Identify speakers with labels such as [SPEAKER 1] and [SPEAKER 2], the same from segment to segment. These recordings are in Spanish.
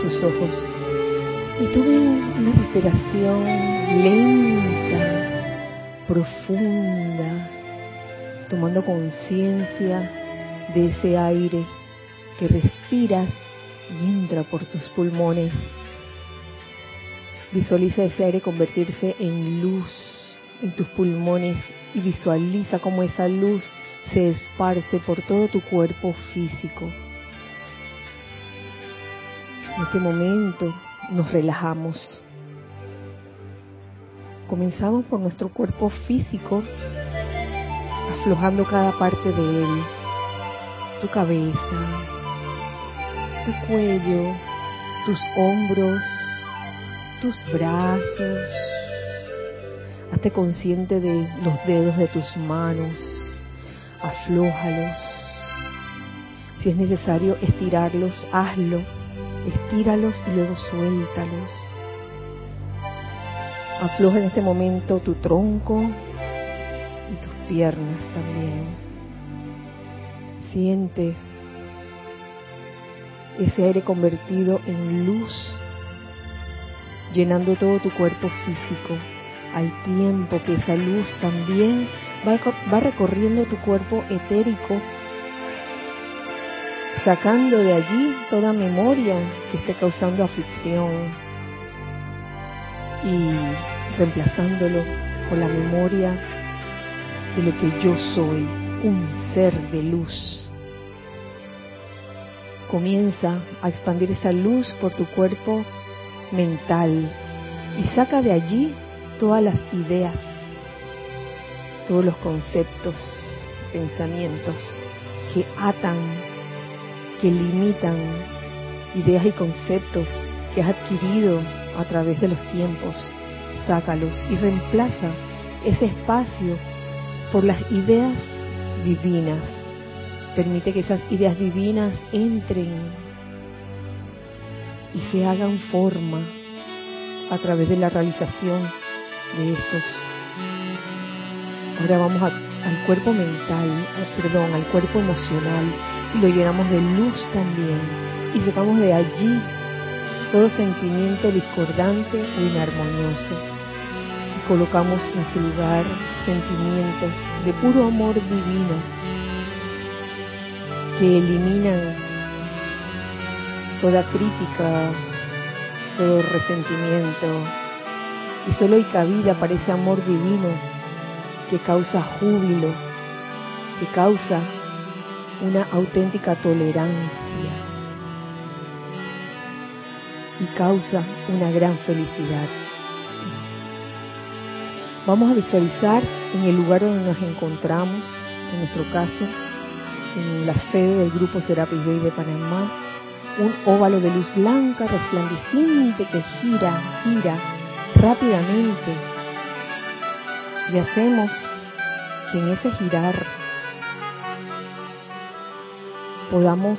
[SPEAKER 1] sus ojos y tome una respiración lenta, profunda, tomando conciencia de ese aire que respiras y entra por tus pulmones. Visualiza ese aire convertirse en luz en tus pulmones y visualiza cómo esa luz se esparce por todo tu cuerpo físico. En este momento nos relajamos. Comenzamos por nuestro cuerpo físico, aflojando cada parte de él. Tu cabeza, tu cuello, tus hombros, tus brazos. Hazte consciente de los dedos de tus manos. Aflójalos. Si es necesario estirarlos, hazlo. Estíralos y luego suéltalos. Afloja en este momento tu tronco y tus piernas también. Siente ese aire convertido en luz, llenando todo tu cuerpo físico, al tiempo que esa luz también va, recorriendo tu cuerpo etérico, sacando de allí toda memoria que esté causando aflicción y reemplazándolo por la memoria de lo que yo soy, un ser de luz. Comienza a expandir esa luz por tu cuerpo mental y saca de allí todas las ideas, todos los conceptos, pensamientos que atan, que limitan, ideas y conceptos que has adquirido a través de los tiempos. Sácalos y reemplaza ese espacio por las ideas divinas. Permite que esas ideas divinas entren y se hagan forma a través de la realización de estos. Ahora vamos al cuerpo mental, perdón, al cuerpo emocional y lo llenamos de luz también. Y sacamos de allí todo sentimiento discordante o inarmonioso. Y colocamos en su lugar sentimientos de puro amor divino que eliminan toda crítica, todo resentimiento. Y solo hay cabida para ese amor divino que causa júbilo, que causa una auténtica tolerancia y causa una gran felicidad. Vamos a visualizar en el lugar donde nos encontramos, en nuestro caso, en la sede del grupo Serapis Bay de Panamá, un óvalo de luz blanca resplandeciente que gira, gira rápidamente. Y hacemos que en ese girar podamos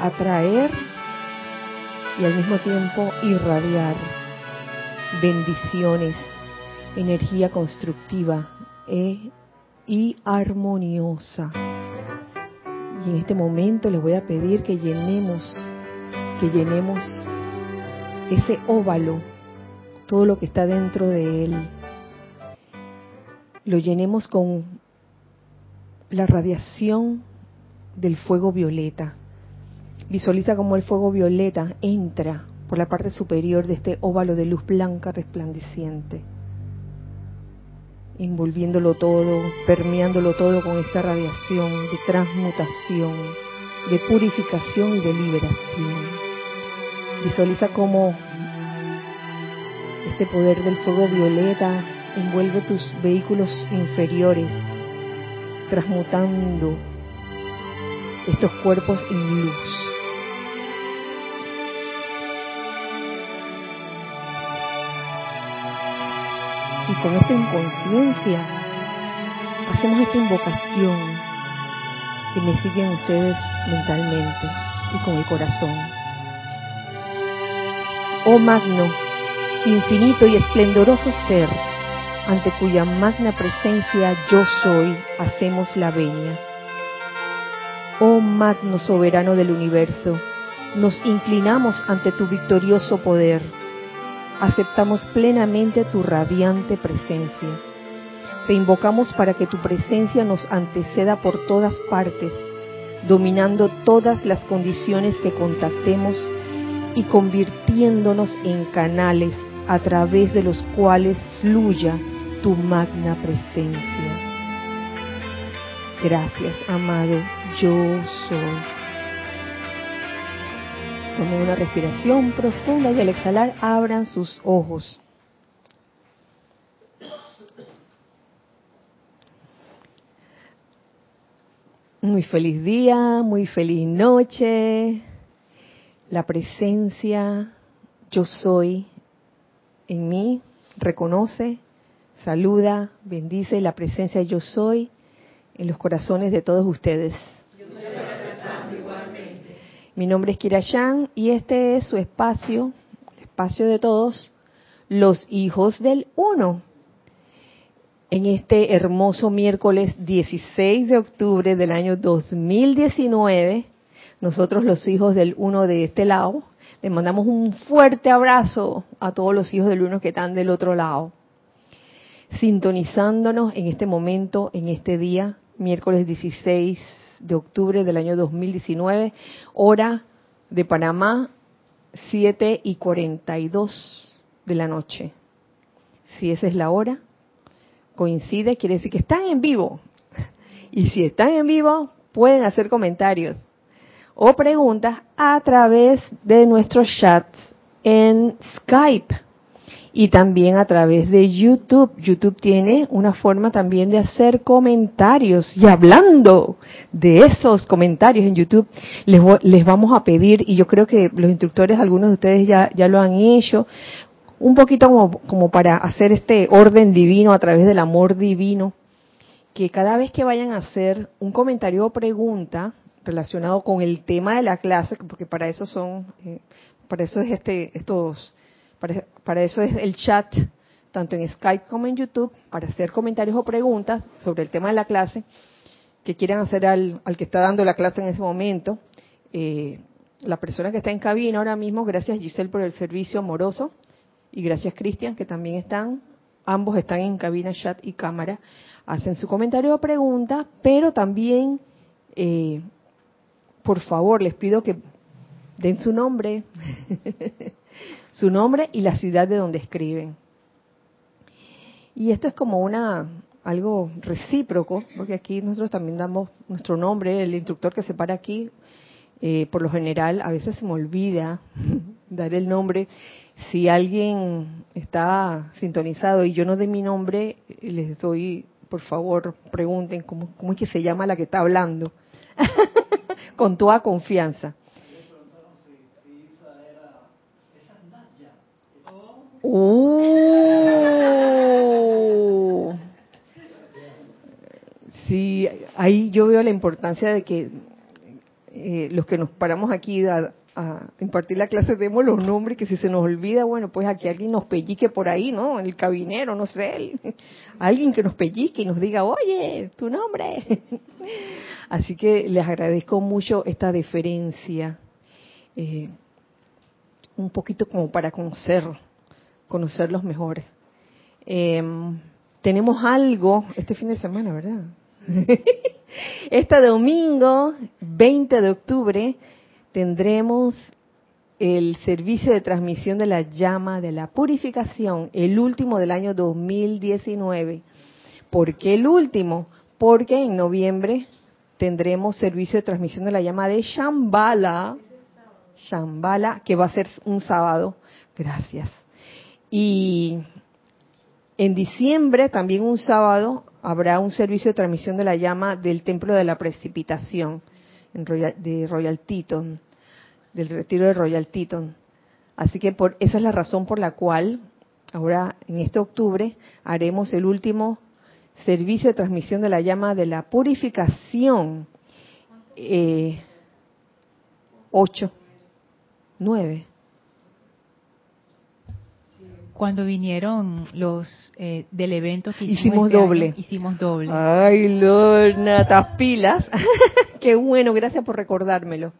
[SPEAKER 1] atraer y al mismo tiempo irradiar bendiciones, energía constructiva e, y armoniosa. Y en este momento les voy a pedir que llenemos, que llenemos ese óvalo, todo lo que está dentro de él, lo llenemos con la radiación del fuego violeta. Visualiza como el fuego violeta entra por la parte superior de este óvalo de luz blanca resplandeciente, envolviéndolo todo, permeándolo todo con esta radiación de transmutación, de purificación y de liberación. Visualiza cómo este poder del fuego violeta envuelve tus vehículos inferiores, transmutando estos cuerpos en luz. Y con esta inconsciencia hacemos esta invocación que me siguen ustedes mentalmente y con el corazón. Oh magno, infinito y esplendoroso ser, ante cuya magna presencia yo soy, hacemos la venia. Oh magno soberano del universo, nos inclinamos ante tu victorioso poder. Aceptamos plenamente tu radiante presencia. Te invocamos para que tu presencia nos anteceda por todas partes, dominando todas las condiciones que contactemos y convirtiéndonos en canales a través de los cuales fluya tu magna presencia. Gracias, amado, yo soy. Tomen una respiración profunda y al exhalar abran sus ojos. Muy feliz día, muy feliz noche. La presencia yo soy en mí reconoce, saluda, bendice la presencia yo soy en los corazones de todos ustedes. Mi nombre es Kira y este es su espacio, el espacio de todos, los hijos del uno. En este hermoso miércoles 16 de octubre del año 2019, nosotros los hijos del uno de este lado, les mandamos un fuerte abrazo a todos los hijos del uno que están del otro lado, sintonizándonos en este momento, en este día, miércoles 16 de octubre del año 2019, hora de Panamá, 7 y 42 de la noche. Si esa es la hora, coincide, quiere decir que están en vivo. Y si están en vivo, pueden hacer comentarios o preguntas a través de nuestros chats en Skype y también a través de YouTube. YouTube tiene una forma también de hacer comentarios. Y hablando de esos comentarios en YouTube, les, les vamos a pedir, y yo creo que los instructores, algunos de ustedes ya, ya lo han hecho, un poquito como, como para hacer este orden divino a través del amor divino, que cada vez que vayan a hacer un comentario o pregunta relacionado con el tema de la clase, porque para eso son, eh, para eso es este, estos para, eso es el chat, tanto en Skype como en YouTube, para hacer comentarios o preguntas sobre el tema de la clase que quieran hacer al, que está dando la clase en ese momento. Eh, la persona que está en cabina ahora mismo, gracias Giselle por el servicio amoroso y gracias Cristian que también están, ambos están en cabina, chat y cámara, hacen su comentario o pregunta, pero también, eh, por favor, les pido que den su nombre, su nombre y la ciudad de donde escriben. Y esto es como una algo recíproco, porque aquí nosotros también damos nuestro nombre, el instructor que se para aquí, eh, por lo general a veces se me olvida dar el nombre. Si alguien está sintonizado y yo no doy mi nombre, les doy, por favor, pregunten cómo, cómo es que se llama la que está hablando, con toda confianza. Uh. Sí, ahí yo veo la importancia de que eh, los que nos paramos aquí a, impartir la clase demos los nombres, que si se nos olvida, bueno, pues aquí alguien nos pellique por ahí, ¿no? El cabinero, no sé, alguien que nos pellique y nos diga, oye, tu nombre. Así que les agradezco mucho esta deferencia, eh, un poquito como para conocer conocerlos mejores. Em, tenemos algo este fin de semana, ¿verdad? este domingo, 20 de octubre, tendremos el servicio de transmisión de la llama de la purificación, el último del año 2019. ¿Por qué el último? Porque en noviembre tendremos servicio de transmisión de la llama de Shambhala, Shambhala, que va a ser un sábado. Gracias. Y en diciembre, también un sábado, habrá un servicio de transmisión de la llama del Templo de la Precipitación de Royal Teton, del retiro de Royal Teton. Así que por, esa es la razón por la cual ahora en este octubre haremos el último servicio de transmisión de la llama de la purificación. Eh, ocho, nueve
[SPEAKER 2] cuando vinieron los eh, del evento que
[SPEAKER 1] hicimos, este doble.
[SPEAKER 2] hicimos doble.
[SPEAKER 1] Ay, Lorna, tas pilas. Qué bueno, gracias por recordármelo.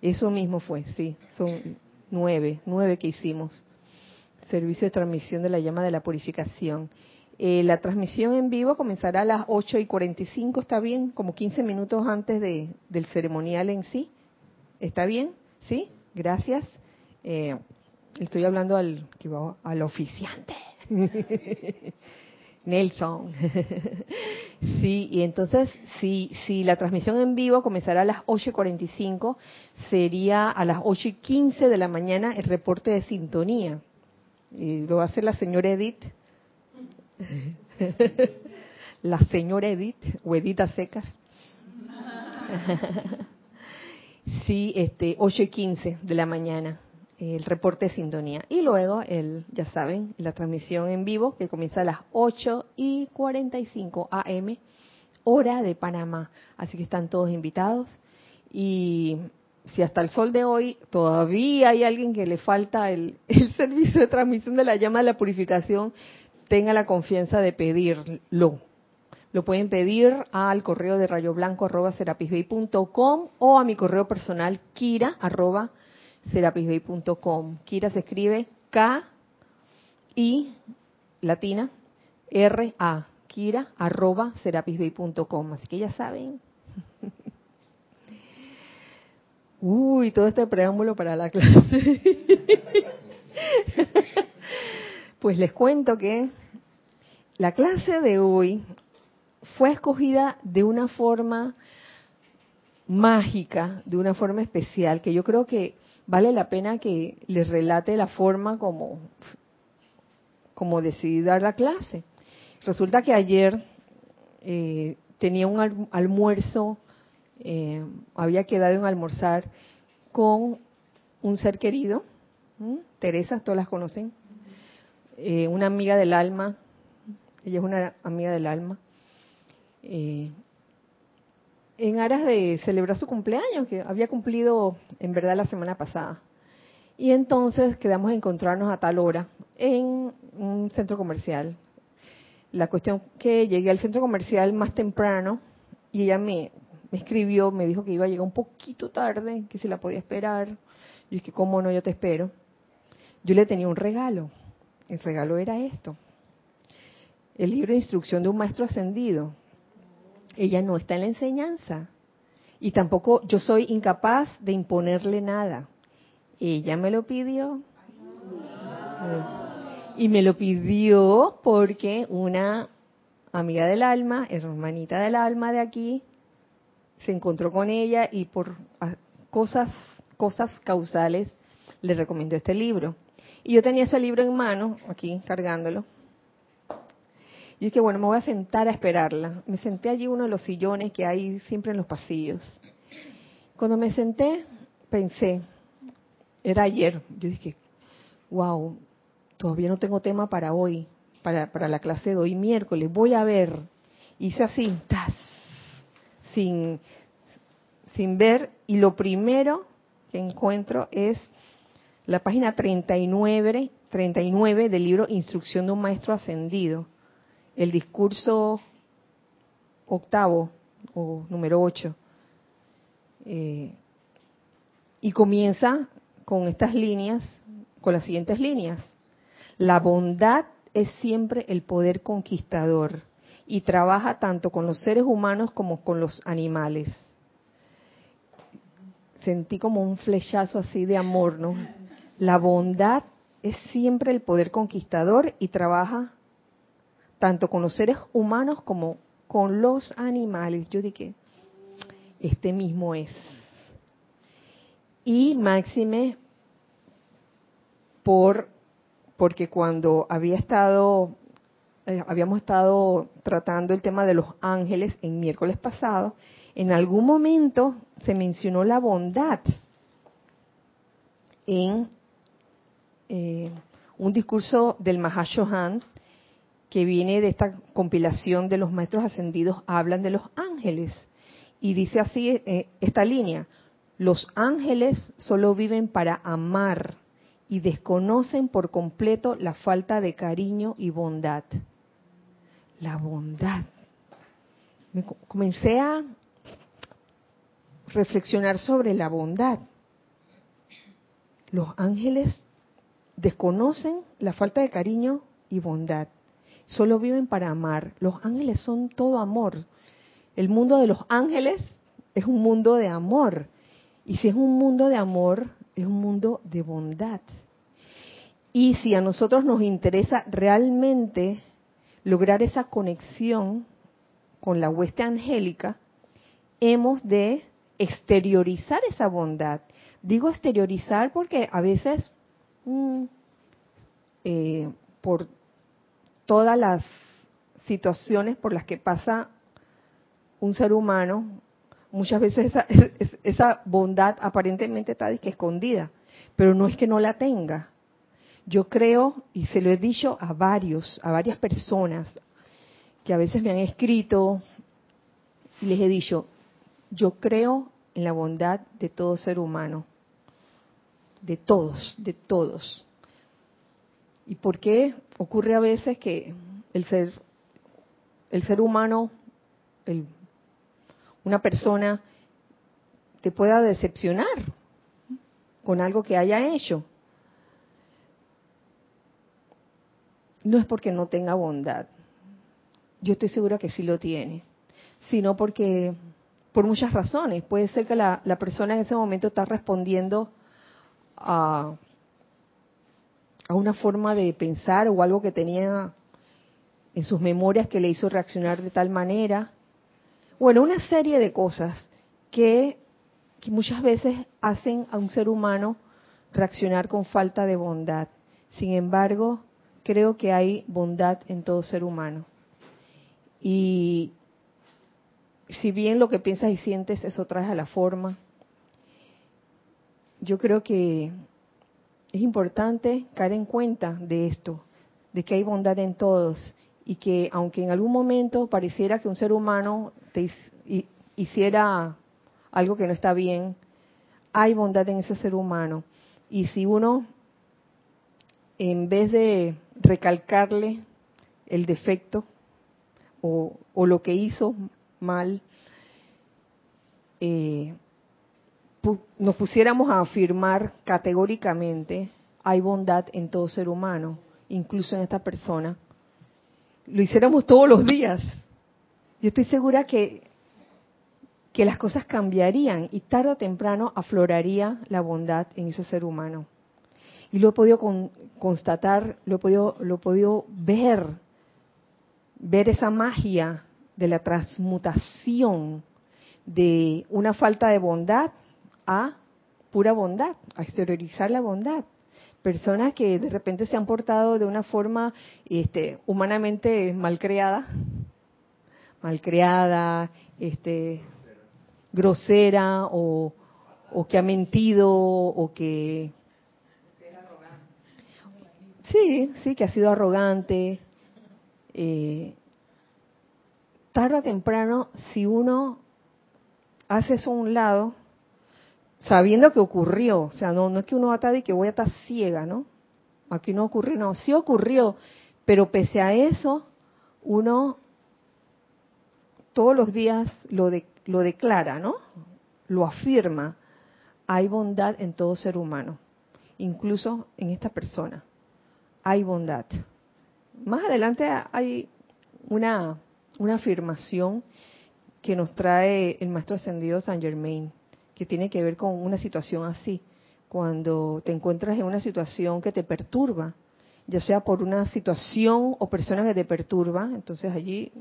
[SPEAKER 1] Eso mismo fue, sí. Son nueve, nueve que hicimos. Servicio de transmisión de la llama de la purificación. Eh, la transmisión en vivo comenzará a las 8 y 45, ¿está bien? Como 15 minutos antes de, del ceremonial en sí. ¿Está bien? ¿Sí? Gracias. Eh, estoy hablando al, al oficiante. Nelson. sí, y entonces, si, si la transmisión en vivo comenzará a las 8.45, sería a las 8.15 de la mañana el reporte de sintonía. Y lo va a hacer la señora Edith. la señora Edith, o Edith Secas. sí, este, 8.15 de la mañana el reporte de sintonía. Y luego, el, ya saben, la transmisión en vivo que comienza a las 8 y 45 AM, hora de Panamá. Así que están todos invitados. Y si hasta el sol de hoy todavía hay alguien que le falta el, el servicio de transmisión de la llama de la purificación, tenga la confianza de pedirlo. Lo pueden pedir al correo de rayoblanco.com o a mi correo personal kira serapisbay.com. Kira se escribe K I latina R A Kira arroba serapisbay.com. Así que ya saben. Uy, todo este preámbulo para la clase. pues les cuento que la clase de hoy fue escogida de una forma mágica, de una forma especial, que yo creo que vale la pena que les relate la forma como, como decidí dar la clase. Resulta que ayer eh, tenía un almuerzo, eh, había quedado en almorzar con un ser querido, Teresa, todas las conocen, eh, una amiga del alma, ella es una amiga del alma, en aras de celebrar su cumpleaños, que había cumplido en verdad la semana pasada. Y entonces quedamos a encontrarnos a tal hora en un centro comercial. La cuestión que llegué al centro comercial más temprano y ella me, escribió, me dijo que iba a llegar un poquito tarde, que si la podía esperar. Yo dije, ¿cómo no? Yo te espero. Yo le tenía un regalo. El regalo era esto. El libro de instrucción de un maestro ascendido ella no está en la enseñanza. Y tampoco yo soy incapaz de imponerle nada. Ella me lo pidió. Y me lo pidió porque una amiga del alma, hermanita del alma de aquí, se encontró con ella y por cosas, cosas causales le recomendó este libro. Y yo tenía ese libro en mano, aquí cargándolo, y dije, bueno, me voy a sentar a esperarla. Me senté allí uno de los sillones que hay siempre en los pasillos. Cuando me senté, pensé, era ayer, yo dije, wow, todavía no tengo tema para hoy, para, para la clase de hoy miércoles, voy a ver. Hice así, tas, sin, sin ver, y lo primero que encuentro es la página 39, 39 del libro Instrucción de un Maestro Ascendido el discurso octavo o número ocho. Eh, y comienza con estas líneas, con las siguientes líneas. La bondad es siempre el poder conquistador y trabaja tanto con los seres humanos como con los animales. Sentí como un flechazo así de amor, ¿no? La bondad es siempre el poder conquistador y trabaja tanto con los seres humanos como con los animales. Yo dije, este mismo es. Y máxime por porque cuando había estado eh, habíamos estado tratando el tema de los ángeles en miércoles pasado, en algún momento se mencionó la bondad en eh, un discurso del Mahashohan que viene de esta compilación de los maestros ascendidos, hablan de los ángeles. Y dice así eh, esta línea, los ángeles solo viven para amar y desconocen por completo la falta de cariño y bondad. La bondad. comencé a reflexionar sobre la bondad. los ángeles desconocen la falta de cariño y bondad. Solo viven para amar. Los ángeles son todo amor. El mundo de los ángeles es un mundo de amor. Y si es un mundo de amor, es un mundo de bondad. Y si a nosotros nos interesa realmente lograr esa conexión con la hueste angélica, hemos de exteriorizar esa bondad. Digo exteriorizar porque a veces, mm, eh, por todas las situaciones por las que pasa un ser humano, muchas veces esa, esa bondad aparentemente está escondida, pero no es que no la tenga. Yo creo, y se lo he dicho a varios, a varias personas que a veces me han escrito, y les he dicho, yo creo en la bondad de todo ser humano, de todos, de todos. ¿Y por qué ocurre a veces que el ser, el ser humano, una persona te pueda decepcionar con algo que haya hecho. No es porque no tenga bondad. Yo estoy segura que sí lo tiene. Sino porque, por muchas razones, puede ser que la, la persona en ese momento está respondiendo a, a una forma de pensar o algo que tenía en sus memorias que le hizo reaccionar de tal manera bueno, una serie de cosas que, muchas veces hacen a un ser humano reaccionar con falta de bondad. Sin embargo, creo que hay bondad en todo ser humano. Y si bien lo que piensas y sientes eso trae a la forma, yo creo que es importante caer en cuenta de esto, de que hay bondad en todos y que aunque en algún momento pareciera que un ser humano te hiciera algo que no está bien, hay bondad en ese ser humano. Y si uno, en vez de recalcarle el defecto o, lo que hizo mal, eh, nos pusiéramos a afirmar categóricamente, hay bondad en todo ser humano, incluso en esta persona, lo hiciéramos todos los días, yo estoy segura que, que las cosas cambiarían y tarde o temprano afloraría la bondad en ese ser humano. Y lo he podido constatar, lo he podido, lo he podido ver, ver esa magia de la transmutación de una falta de bondad a pura bondad, a exteriorizar la bondad personas que de repente se han portado de una forma este, humanamente malcreada, malcriada, este, grosera o, o que ha mentido o que sí, sí, que ha sido arrogante. Eh, tarde o temprano, si uno hace eso a un lado, sabiendo que ocurrió, o sea, no, es que uno va a y que voy a estar ciega, ¿no? Aquí no ocurrió, no, sí ocurrió, pero pese a eso, uno todos los días lo, lo declara, ¿no? Lo afirma. Hay bondad en todo ser humano, incluso en esta persona. Hay bondad. Más adelante hay una, una afirmación que nos trae el maestro ascendido San Germain, que tiene que ver con una situación así, cuando te encuentras en una situación que te perturba, ya sea por una situación o persona que te perturba, entonces allí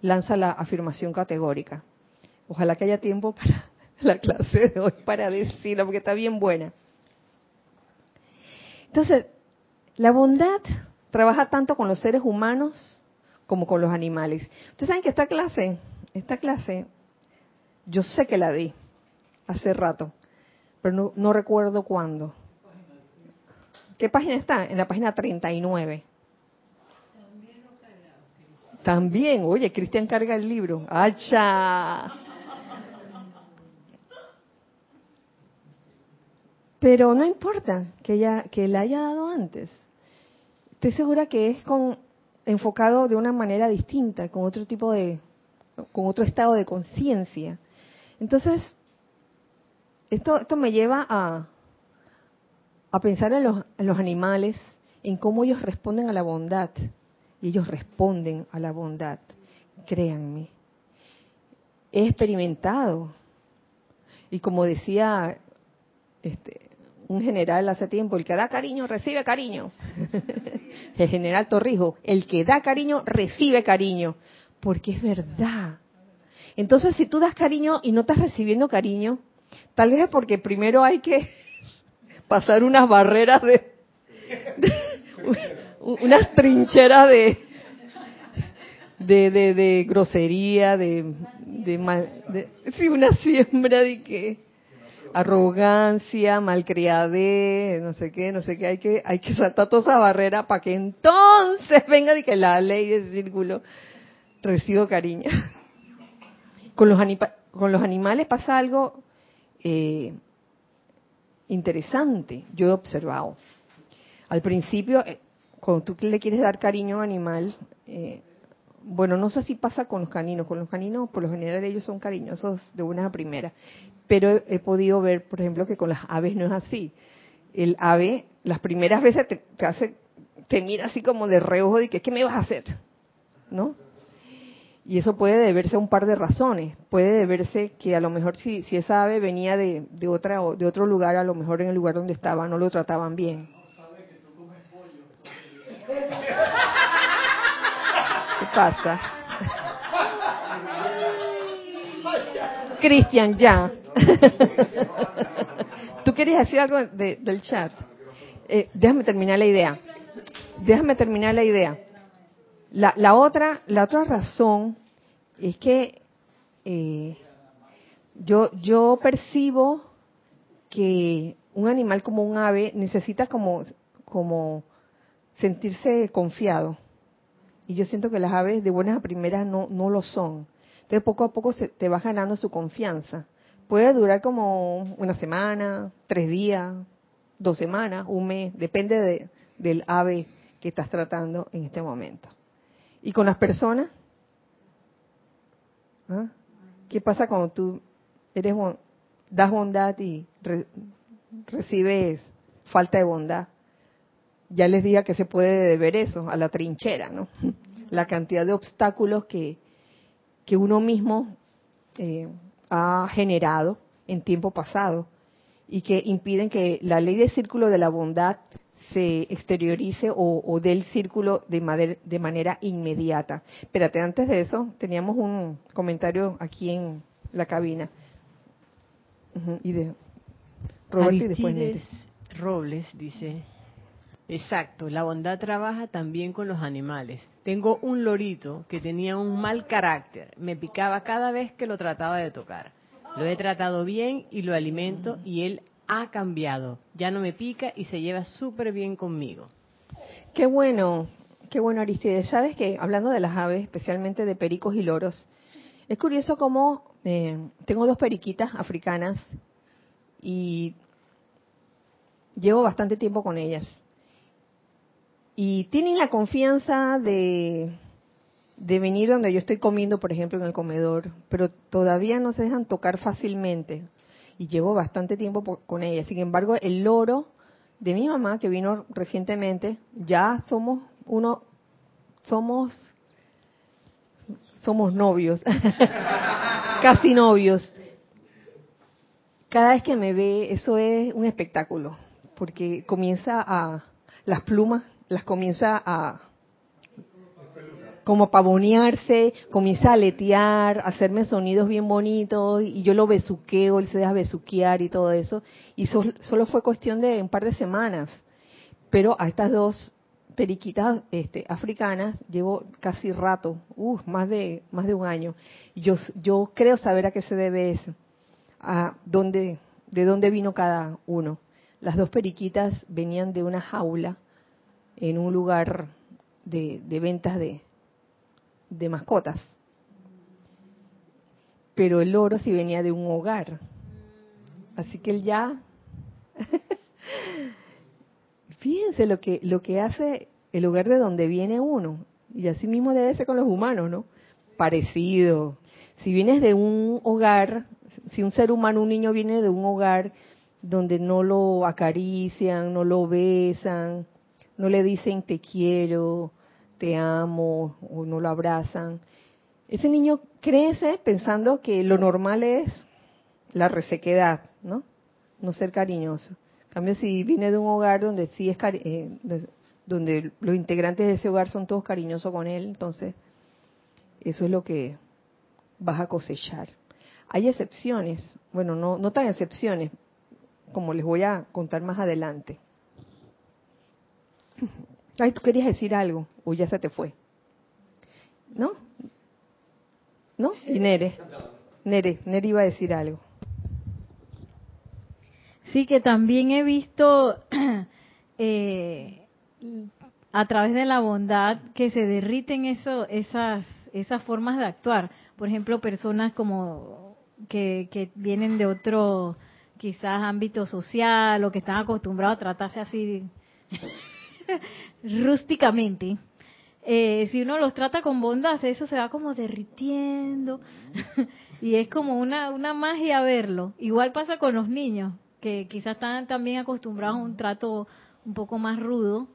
[SPEAKER 1] lanza la afirmación categórica. Ojalá que haya tiempo para la clase de hoy para decirlo, porque está bien buena. Entonces, la bondad trabaja tanto con los seres humanos como con los animales. Ustedes saben que esta clase, esta clase, yo sé que la di hace rato, pero no, no recuerdo cuándo. ¿Qué página está? En la página 39. También, oye, Cristian carga el libro. ¡Acha! Pero no importa que ella que la haya dado antes. Estoy segura que es con enfocado de una manera distinta, con otro tipo de con otro estado de conciencia. Entonces, esto esto me lleva a a pensar en los, en los animales, en cómo ellos responden a la bondad. Y ellos responden a la bondad, créanme. He experimentado. Y como decía este, un general hace tiempo, el que da cariño recibe cariño. el general Torrijos, el que da cariño recibe cariño. Porque es verdad. Entonces, si tú das cariño y no estás recibiendo cariño, tal vez es porque primero hay que pasar unas barreras de, unas trincheras de, de, de, de grosería, de, de, sí, una siembra de que arrogancia, malcriadez, no sé qué, no sé qué, hay que, hay que saltar toda esa barrera para que entonces venga de que la ley del círculo recibo cariño. Con los, con los animales pasa algo eh, interesante, yo he observado. Al principio, eh, cuando tú le quieres dar cariño a un animal, eh, bueno, no sé si pasa con los caninos, con los caninos por lo general ellos son cariñosos de una a primera, pero he, podido ver, por ejemplo, que con las aves no es así. El ave, las primeras veces te, hace, te mira así como de reojo de que, ¿qué me vas a hacer? ¿No? Y eso puede deberse a un par de razones. Puede deberse que a lo mejor si, si esa ave venía de, de, otra, de otro lugar, a lo mejor en el lugar donde estaba no lo trataban bien. ¿Qué pasa? Cristian, ya. ¿Tú querías decir algo del chat? Eh, déjame terminar la idea. Déjame terminar la idea. La, la otra, la otra razón es que eh, yo, yo percibo que un animal como un ave necesita como, como sentirse confiado. Y yo siento que las aves de buenas a primeras no, no lo son. Entonces poco a poco se te va ganando su confianza. Puede durar como una semana, tres días, dos semanas, un mes, depende de, del ave que estás tratando en este momento. Y con las personas, ¿ah? ¿qué pasa cuando tú eres das bondad y recibes falta de bondad? ya les diga que se puede deber eso, a la trinchera, ¿no? La cantidad de obstáculos que, que uno mismo eh, ha generado en tiempo pasado y que impiden que la ley del círculo de la bondad se exteriorice o, o del círculo de, de manera inmediata. Espérate, antes de eso, teníamos un comentario aquí en la cabina. y de
[SPEAKER 3] Roberto y después Robles dice, Exacto, la bondad trabaja también con los animales. Tengo un lorito que tenía un mal carácter, me picaba cada vez que lo trataba de tocar. Lo he tratado bien y lo alimento y él ha cambiado. Ya no me pica y se lleva súper bien conmigo.
[SPEAKER 1] Qué bueno, qué bueno Aristides. Sabes que hablando de las aves, especialmente de pericos y loros, es curioso cómo eh, tengo dos periquitas africanas y llevo bastante tiempo con ellas y tienen la confianza de, de venir donde yo estoy comiendo, por ejemplo, en el comedor, pero todavía no se dejan tocar fácilmente. Y llevo bastante tiempo con ella. Sin embargo, el loro de mi mamá, que vino recientemente, ya somos uno, somos, somos novios, casi novios. Cada vez que me ve, eso es un espectáculo, porque comienza a, las plumas las comienza a como pavonearse, comienza a aletear, a hacerme sonidos bien bonitos y yo lo besuqueo, él se deja besuquear y todo eso. Y solo fue cuestión de un par de semanas. Pero a estas dos periquitas este, africanas llevo casi rato, uh, más de más de un año. Yo yo creo saber a qué se debe eso, a dónde de dónde vino cada uno. Las dos periquitas venían de una jaula en un lugar de, ventas de, de mascotas. Pero el oro sí venía de un hogar. Así que él ya... Fíjense lo que, lo que hace el hogar de donde viene uno. Y así mismo debe ser con los humanos, ¿no? Parecido. Si vienes de un hogar, si un ser humano, un niño viene de un hogar donde no lo acarician, no lo besan, no le dicen te quiero, te amo o no lo abrazan. Ese niño crece pensando que lo normal es la resequedad, ¿no? No ser cariñoso. En cambio, si viene de un hogar donde sí es eh, donde los integrantes de ese hogar son todos cariñosos con él, entonces eso es lo que vas a cosechar. Hay excepciones, bueno, no, no tan excepciones, como les voy a contar más adelante. Ay, tú querías decir algo, o ya se te fue. ¿No? ¿No? Y Nere. Nere, Nere iba a decir algo.
[SPEAKER 4] Sí, que también he visto eh, a través de la bondad que se derriten eso, esas, esas formas de actuar. Por ejemplo, personas como que, que vienen de otro quizás ámbito social o que están acostumbrados a tratarse así rústicamente. Eh, si uno los trata con bondad, eso se va como derritiendo y es como una, una magia verlo. Igual pasa con los niños, que quizás están también acostumbrados a un trato un poco más rudo.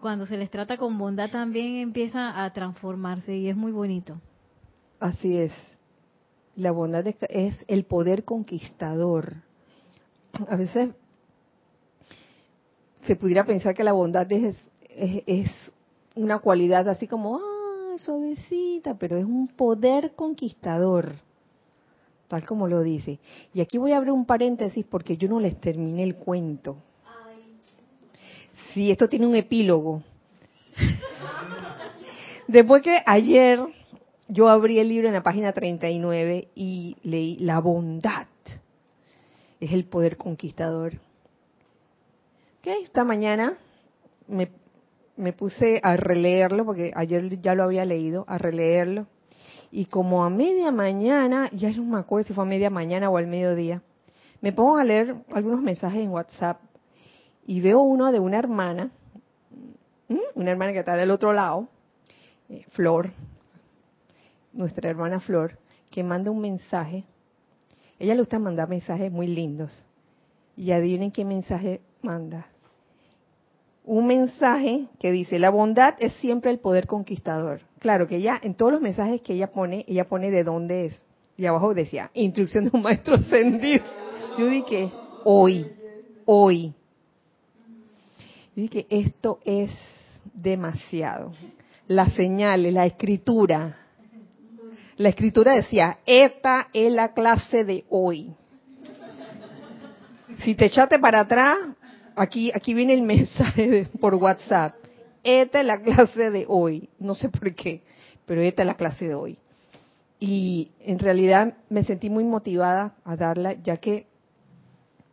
[SPEAKER 4] Cuando se les trata con bondad también empieza a transformarse y es muy bonito.
[SPEAKER 1] Así es. La bondad es el poder conquistador. A veces se pudiera pensar que la bondad es, es, una cualidad así como, ah, suavecita, pero es un poder conquistador, tal como lo dice. Y aquí voy a abrir un paréntesis porque yo no les terminé el cuento. Sí, esto tiene un epílogo. Después que ayer yo abrí el libro en la página 39 y leí La bondad es el poder conquistador esta mañana me, me puse a releerlo, porque ayer ya lo había leído, a releerlo. Y como a media mañana, ya no me acuerdo si fue a media mañana o al mediodía, me pongo a leer algunos mensajes en WhatsApp y veo uno de una hermana, una hermana que está del otro lado, eh, Flor, nuestra hermana Flor, que manda un mensaje. Ella le gusta mandar mensajes muy lindos. Y adivinen qué mensaje manda un mensaje que dice, la bondad es siempre el poder conquistador. Claro que ella, en todos los mensajes que ella pone, ella pone de dónde es. Y abajo decía, instrucción de un maestro ascendido. Yo dije, hoy, hoy. Yo dije, esto es demasiado. Las señales, la escritura. La escritura decía, esta es la clase de hoy. Si te echaste para atrás, aquí, aquí viene el mensaje por WhatsApp. Esta es la clase de hoy. No sé por qué, pero esta es la clase de hoy. Y en realidad me sentí muy motivada a darla, ya que,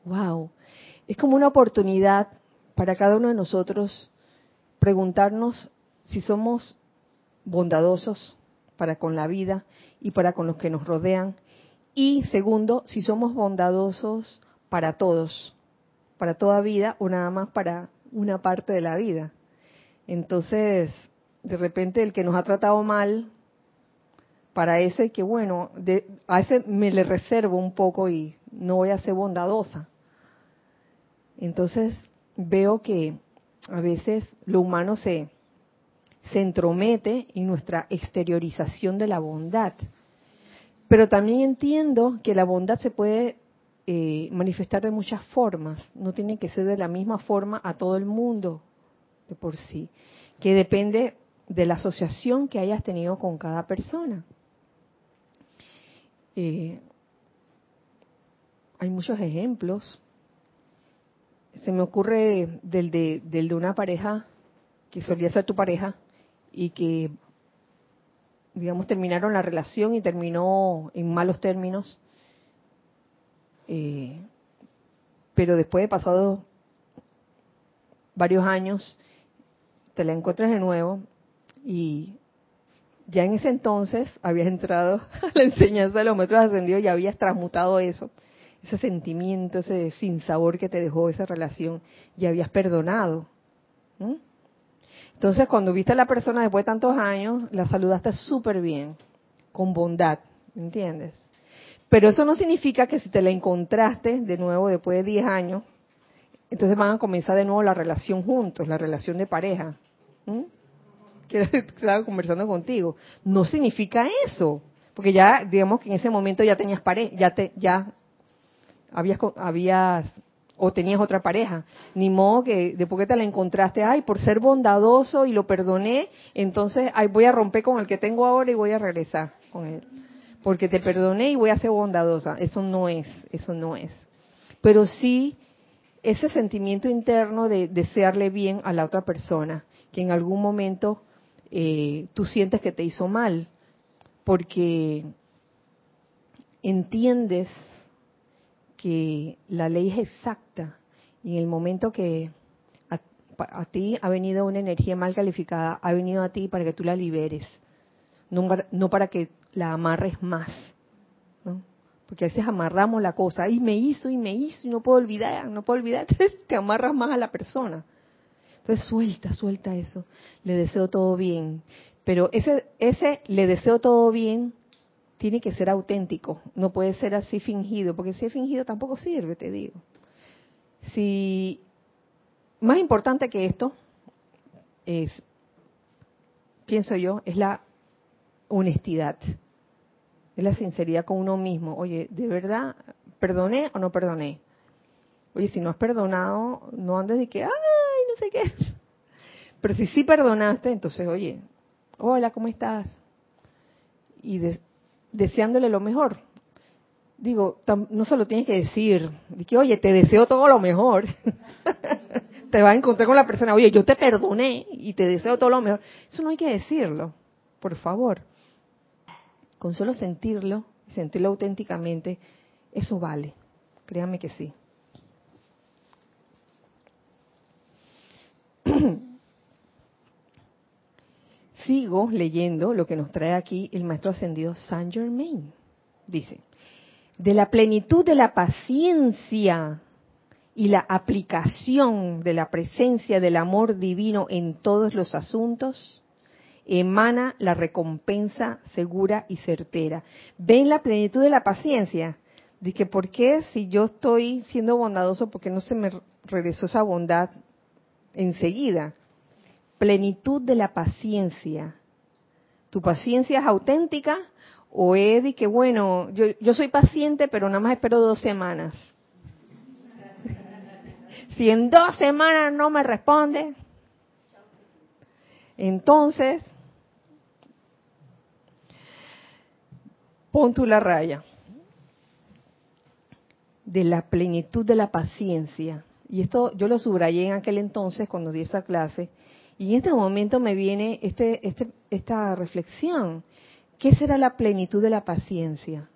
[SPEAKER 1] wow, es como una oportunidad para cada uno de nosotros preguntarnos si somos bondadosos para con la vida y para con los que nos rodean. Y segundo, si somos bondadosos para todos, para toda vida o nada más para una parte de la vida. Entonces, de repente el que nos ha tratado mal, para ese que bueno, a ese me le reservo un poco y no voy a ser bondadosa. Entonces veo que a veces lo humano se, se entromete en nuestra exteriorización de la bondad. Pero también entiendo que la bondad se puede eh, manifestar de muchas formas, no tiene que ser de la misma forma a todo el mundo de por sí, que depende de la asociación que hayas tenido con cada persona. Eh, hay muchos ejemplos. Se me ocurre del de, del de una pareja que solía ser tu pareja y que, digamos, terminaron la relación y terminó en malos términos eh, pero después de pasado varios años, te la encuentras de nuevo y ya en ese entonces habías entrado a la enseñanza de los metros ascendidos y habías transmutado eso, ese sentimiento, ese sinsabor que te dejó esa relación, y habías perdonado. Entonces, cuando viste a la persona después de tantos años, la saludaste súper bien, con bondad, ¿entiendes? Pero eso no significa que si te la encontraste de nuevo después de 10 años, entonces van a comenzar de nuevo la relación juntos, la relación de pareja. ¿Mm? Estaba conversando contigo. No significa eso, porque ya, digamos que en ese momento ya tenías pareja, ya te, ya habías, habías o tenías otra pareja. Ni modo que después que te la encontraste, ay, por ser bondadoso y lo perdoné, entonces ay, voy a romper con el que tengo ahora y voy a regresar con él. Porque te perdoné y voy a ser bondadosa. Eso no es, eso no es. Pero sí ese sentimiento interno de desearle bien a la otra persona, que en algún momento eh, tú sientes que te hizo mal, porque entiendes que la ley es exacta y en el momento que a, ti ha venido una energía mal calificada, ha venido a ti para que tú la liberes, no, no para que la amarres más. ¿no? Porque a veces amarramos la cosa, y me hizo, y me hizo, y no puedo olvidar, no puedo olvidar, entonces te amarras más a la persona. Entonces suelta, suelta eso. Le deseo todo bien. Pero ese, ese le deseo todo bien tiene que ser auténtico, no puede ser así fingido, porque si es fingido tampoco sirve, te digo. Si más importante que esto es, pienso yo, es la honestidad, es la sinceridad con uno mismo. Oye, ¿de verdad perdoné o no perdoné? Oye, si no has perdonado, no andes de que, ay, no sé qué. Pero si sí perdonaste, entonces, oye, hola, ¿cómo estás? Y de, deseándole lo mejor. Digo, no solo tienes que decir, que, oye, te deseo todo lo mejor. te vas a encontrar con la persona, oye, yo te perdoné y te deseo todo lo mejor. Eso no hay que decirlo, por favor. Con solo sentirlo, sentirlo auténticamente, eso vale. Créame que sí. Sigo leyendo lo que nos trae aquí el maestro ascendido Saint Germain. Dice, de la plenitud de la paciencia y la aplicación de la presencia del amor divino en todos los asuntos, emana la recompensa segura y certera. ¿Ven la plenitud de la paciencia? Que, ¿por qué si yo estoy siendo bondadoso, porque no se me regresó esa bondad enseguida? plenitud de la paciencia. ¿Tu paciencia es auténtica o es de que, bueno, yo, yo soy paciente, pero nada más espero dos semanas? si en dos semanas no me responde, entonces pon tú la raya de la plenitud de la paciencia. Y esto yo lo subrayé en aquel entonces cuando di esa clase y en este momento me viene este, este, esta reflexión. ¿Qué será la plenitud de la paciencia?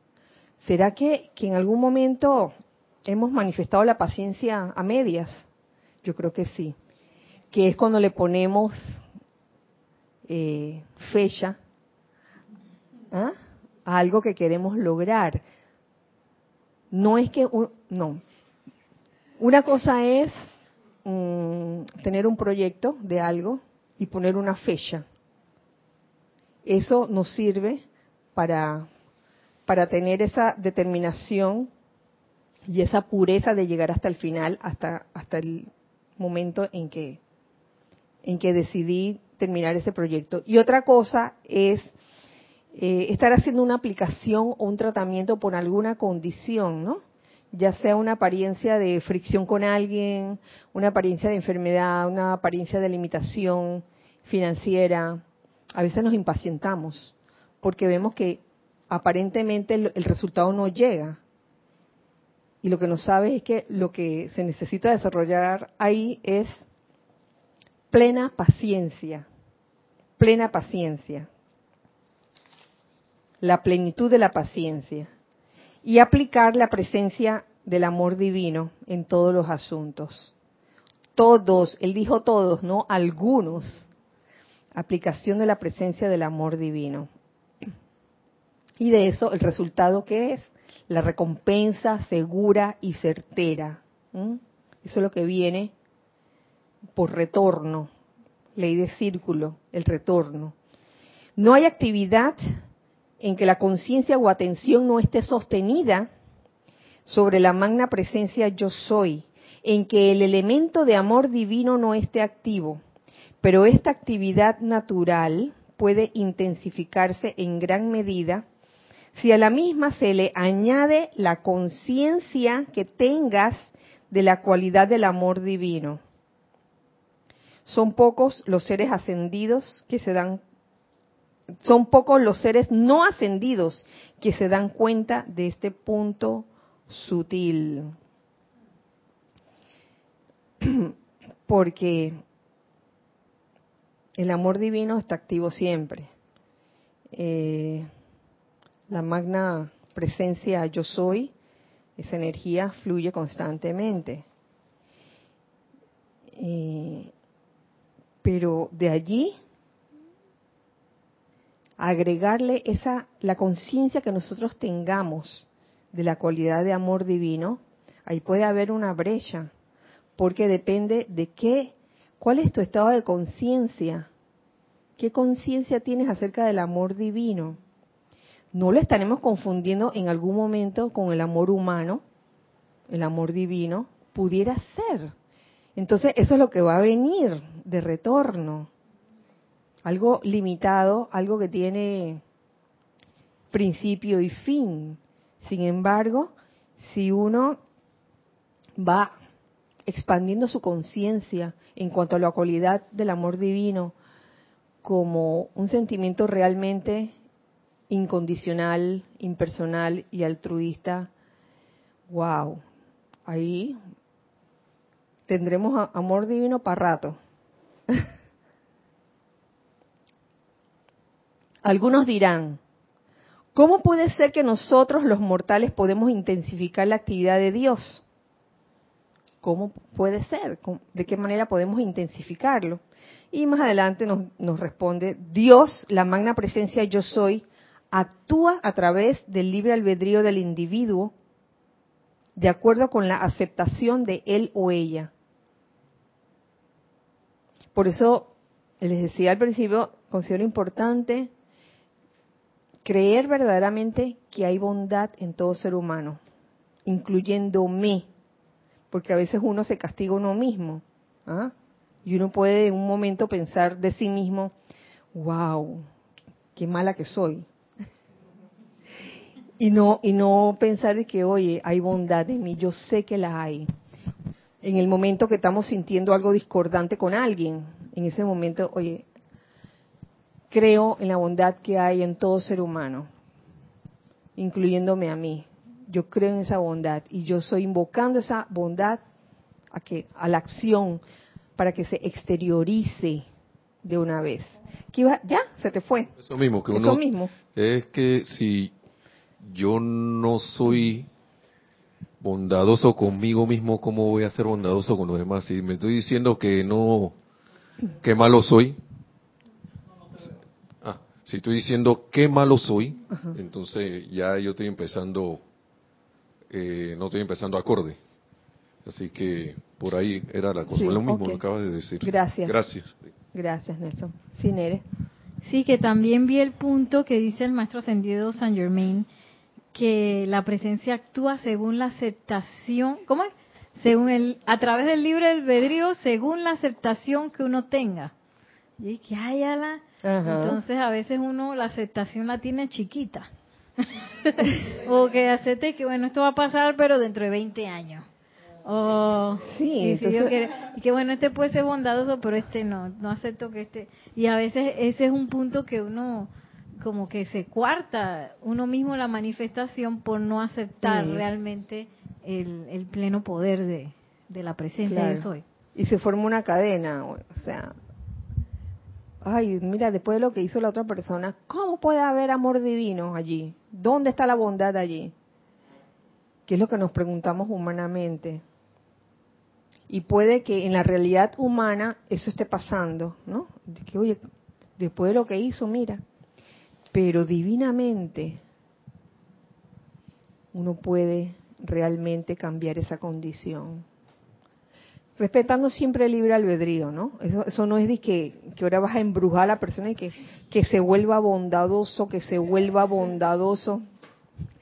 [SPEAKER 1] ¿Será que, en algún momento hemos manifestado la paciencia a medias? Yo creo que sí. Que es cuando le ponemos eh, fecha ¿ah? a algo que queremos lograr. No es que, no. Una cosa es Mm, tener un proyecto de algo y poner una fecha. Eso nos sirve para, para tener esa determinación y esa pureza de llegar hasta el final, hasta, hasta el momento en que, en que decidí terminar ese proyecto. Y otra cosa es eh, estar haciendo una aplicación o un tratamiento por alguna condición, ¿no? ya sea una apariencia de fricción con alguien, una apariencia de enfermedad, una apariencia de limitación financiera. A veces nos impacientamos porque vemos que aparentemente el, resultado no llega. Y lo que no sabe es que lo que se necesita desarrollar ahí es plena paciencia, plena paciencia, la plenitud de la paciencia y aplicar la presencia del amor divino en todos los asuntos. Todos, él dijo todos, no algunos. Aplicación de la presencia del amor divino. Y de eso el resultado que es la recompensa segura y certera. Eso es lo que viene por retorno, ley de círculo, el retorno. No hay actividad en que la conciencia o atención no esté sostenida sobre la magna presencia yo soy, en que el elemento de amor divino no esté activo, pero esta actividad natural puede intensificarse en gran medida si a la misma se le añade la conciencia que tengas de la cualidad del amor divino. Son pocos los seres ascendidos que se dan son pocos los seres no ascendidos que se dan cuenta de este punto sutil. Porque el amor divino está activo siempre. Eh, la magna presencia yo soy, esa energía fluye constantemente. Eh, pero de allí agregarle esa la conciencia que nosotros tengamos de la cualidad de amor divino, ahí puede haber una brecha, porque depende de qué, cuál es tu estado de conciencia, qué conciencia tienes acerca del amor divino. No lo estaremos confundiendo en algún momento con el amor humano, el amor divino, pudiera ser. Entonces, eso es lo que va a venir de retorno. Algo limitado, algo que tiene principio y fin. Sin embargo, si uno va expandiendo su conciencia en cuanto a la cualidad del amor divino como un sentimiento realmente incondicional, impersonal y altruista, wow, ahí tendremos amor divino para rato. Algunos dirán, ¿Cómo puede ser que nosotros los mortales podemos intensificar la actividad de Dios? ¿Cómo puede ser? ¿De qué manera podemos intensificarlo? Y más adelante nos, nos responde, Dios, la magna presencia yo soy, actúa a través del libre albedrío del individuo de acuerdo con la aceptación de él o ella. Por eso les decía al principio, considero importante creer verdaderamente que hay bondad en todo ser humano, incluyéndome, porque a veces uno se castiga a uno mismo, ¿ah? y uno puede en un momento pensar de sí mismo, wow, qué mala que soy, y no y no pensar que oye hay bondad en mí, yo sé que la hay. En el momento que estamos sintiendo algo discordante con alguien, en ese momento, oye, creo en la bondad que hay en todo ser humano, incluyéndome a mí. Yo creo en esa bondad y yo estoy invocando esa bondad a que a la acción para que se exteriorice de una vez. ya se te fue.
[SPEAKER 5] Eso mismo que Eso mismo. es que si yo no soy bondadoso conmigo mismo, ¿cómo voy a ser bondadoso con los demás? Si me estoy diciendo que no, que malo soy, si estoy diciendo qué malo soy, entonces ya yo estoy empezando, eh, no estoy empezando acorde. Así que por ahí era la cosa. lo mismo que acabas de decir.
[SPEAKER 1] Gracias.
[SPEAKER 5] Gracias.
[SPEAKER 1] Gracias, Nelson. Sí, Nere.
[SPEAKER 4] Sí, que también vi el punto que dice el maestro ascendido San Germain, que la presencia actúa según la aceptación, ¿cómo es? Según el, a través del libre albedrío, según la aceptación que uno tenga. Y que hay la entonces a veces uno la aceptación la tiene chiquita. o que acepte que bueno, esto va a pasar pero dentro de 20 años. O sí, y que bueno, este puede ser bondadoso, pero este no, no acepto que este. Y a veces ese es un punto que uno como que se cuarta uno mismo la manifestación por no aceptar realmente el, el, pleno poder de, de la presencia de soy.
[SPEAKER 1] Y se forma una cadena, o sea, ay, mira, después de lo que hizo la otra persona, ¿cómo puede haber amor divino allí? ¿Dónde está la bondad allí? Que es lo que nos preguntamos humanamente. Y puede que en la realidad humana eso esté pasando, ¿no? De que, oye, después de lo que hizo, mira. Pero divinamente uno puede realmente cambiar esa condición. respetando siempre el libre albedrío, ¿no? Eso, eso no es de que, ahora vas a embrujar a la persona y que, que se vuelva bondadoso, que se vuelva bondadoso.